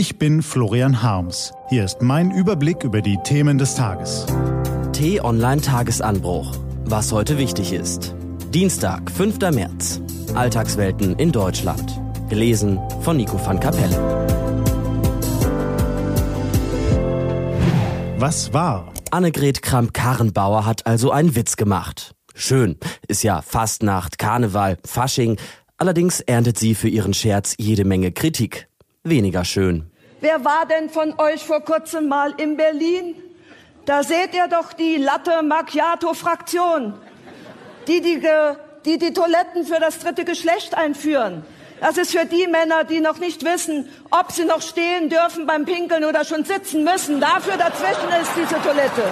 Ich bin Florian Harms. Hier ist mein Überblick über die Themen des Tages. T-Online Tagesanbruch. Was heute wichtig ist. Dienstag, 5. März. Alltagswelten in Deutschland. Gelesen von Nico van Kapelle. Was war? Annegret Kramp-Karrenbauer hat also einen Witz gemacht. Schön, ist ja Fastnacht, Karneval, Fasching. Allerdings erntet sie für ihren Scherz jede Menge Kritik weniger schön. Wer war denn von euch vor kurzem mal in Berlin? Da seht ihr doch die Latte Macchiato-Fraktion, die die, die die Toiletten für das dritte Geschlecht einführen. Das ist für die Männer, die noch nicht wissen, ob sie noch stehen dürfen beim Pinkeln oder schon sitzen müssen. Dafür dazwischen ist diese Toilette.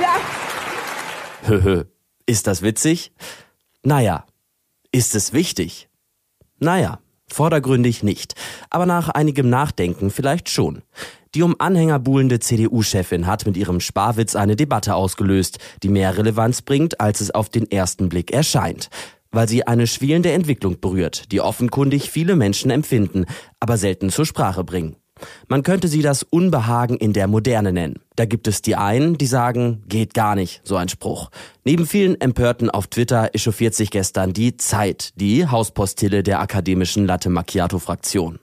Ja. Höhö. ist das witzig? Naja. Ist es wichtig? Naja. Vordergründig nicht, aber nach einigem Nachdenken vielleicht schon. Die um Anhänger buhlende CDU-Chefin hat mit ihrem Sparwitz eine Debatte ausgelöst, die mehr Relevanz bringt, als es auf den ersten Blick erscheint. Weil sie eine schwelende Entwicklung berührt, die offenkundig viele Menschen empfinden, aber selten zur Sprache bringen. Man könnte sie das Unbehagen in der Moderne nennen. Da gibt es die einen, die sagen, geht gar nicht, so ein Spruch. Neben vielen Empörten auf Twitter echauffiert sich gestern die Zeit, die Hauspostille der akademischen Latte Macchiato Fraktion.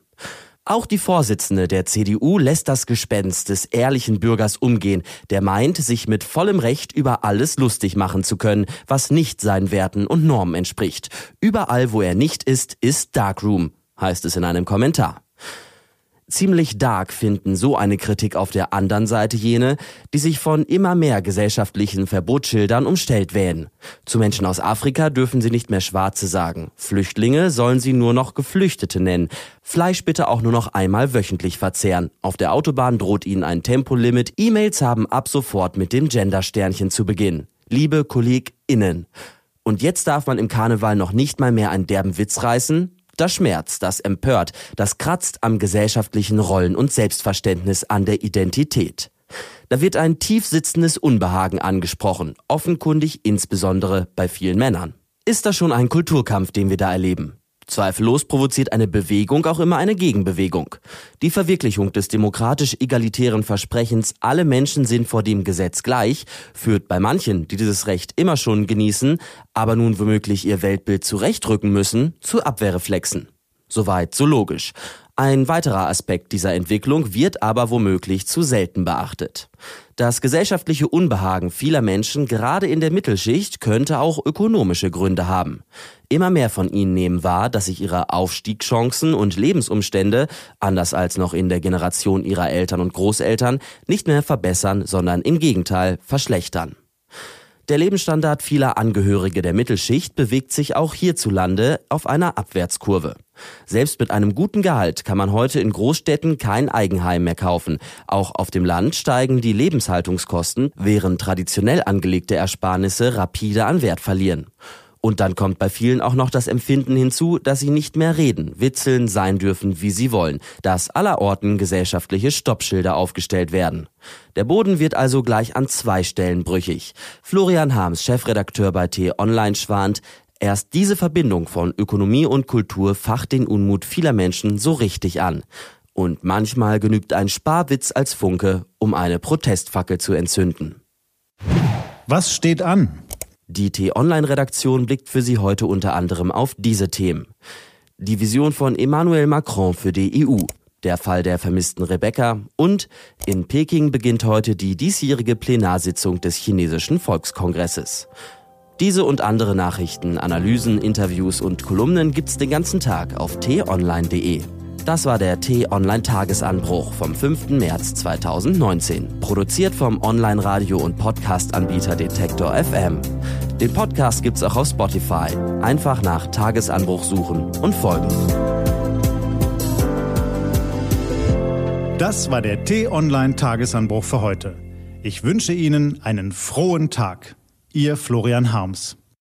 Auch die Vorsitzende der CDU lässt das Gespenst des ehrlichen Bürgers umgehen, der meint, sich mit vollem Recht über alles lustig machen zu können, was nicht seinen Werten und Normen entspricht. Überall, wo er nicht ist, ist Darkroom, heißt es in einem Kommentar. Ziemlich dark finden so eine Kritik auf der anderen Seite jene, die sich von immer mehr gesellschaftlichen Verbotsschildern umstellt wählen. Zu Menschen aus Afrika dürfen sie nicht mehr Schwarze sagen. Flüchtlinge sollen sie nur noch Geflüchtete nennen. Fleisch bitte auch nur noch einmal wöchentlich verzehren. Auf der Autobahn droht ihnen ein Tempolimit. E-Mails haben ab sofort mit dem Gendersternchen zu beginnen. Liebe KollegInnen. Und jetzt darf man im Karneval noch nicht mal mehr einen derben Witz reißen? Das schmerzt, das empört, das kratzt am gesellschaftlichen Rollen- und Selbstverständnis an der Identität. Da wird ein tief Unbehagen angesprochen, offenkundig insbesondere bei vielen Männern. Ist das schon ein Kulturkampf, den wir da erleben? Zweifellos provoziert eine Bewegung auch immer eine Gegenbewegung. Die Verwirklichung des demokratisch-egalitären Versprechens, alle Menschen sind vor dem Gesetz gleich, führt bei manchen, die dieses Recht immer schon genießen, aber nun womöglich ihr Weltbild zurechtrücken müssen, zu Abwehrreflexen. Soweit so logisch. Ein weiterer Aspekt dieser Entwicklung wird aber womöglich zu selten beachtet. Das gesellschaftliche Unbehagen vieler Menschen, gerade in der Mittelschicht, könnte auch ökonomische Gründe haben. Immer mehr von ihnen nehmen wahr, dass sich ihre Aufstiegschancen und Lebensumstände, anders als noch in der Generation ihrer Eltern und Großeltern, nicht mehr verbessern, sondern im Gegenteil verschlechtern. Der Lebensstandard vieler Angehörige der Mittelschicht bewegt sich auch hierzulande auf einer Abwärtskurve. Selbst mit einem guten Gehalt kann man heute in Großstädten kein Eigenheim mehr kaufen. Auch auf dem Land steigen die Lebenshaltungskosten, während traditionell angelegte Ersparnisse rapide an Wert verlieren. Und dann kommt bei vielen auch noch das Empfinden hinzu, dass sie nicht mehr reden, witzeln, sein dürfen, wie sie wollen, dass allerorten gesellschaftliche Stoppschilder aufgestellt werden. Der Boden wird also gleich an zwei Stellen brüchig. Florian Harms, Chefredakteur bei T-Online, schwant, erst diese Verbindung von Ökonomie und Kultur facht den Unmut vieler Menschen so richtig an. Und manchmal genügt ein Sparwitz als Funke, um eine Protestfackel zu entzünden. Was steht an? Die T-Online-Redaktion blickt für Sie heute unter anderem auf diese Themen. Die Vision von Emmanuel Macron für die EU, der Fall der vermissten Rebecca und in Peking beginnt heute die diesjährige Plenarsitzung des chinesischen Volkskongresses. Diese und andere Nachrichten, Analysen, Interviews und Kolumnen gibt's den ganzen Tag auf t-online.de. Das war der T-Online-Tagesanbruch vom 5. März 2019. Produziert vom Online-Radio- und Podcast-Anbieter Detektor FM. Den Podcast gibt's auch auf Spotify. Einfach nach Tagesanbruch suchen und folgen. Das war der T-Online-Tagesanbruch für heute. Ich wünsche Ihnen einen frohen Tag. Ihr Florian Harms.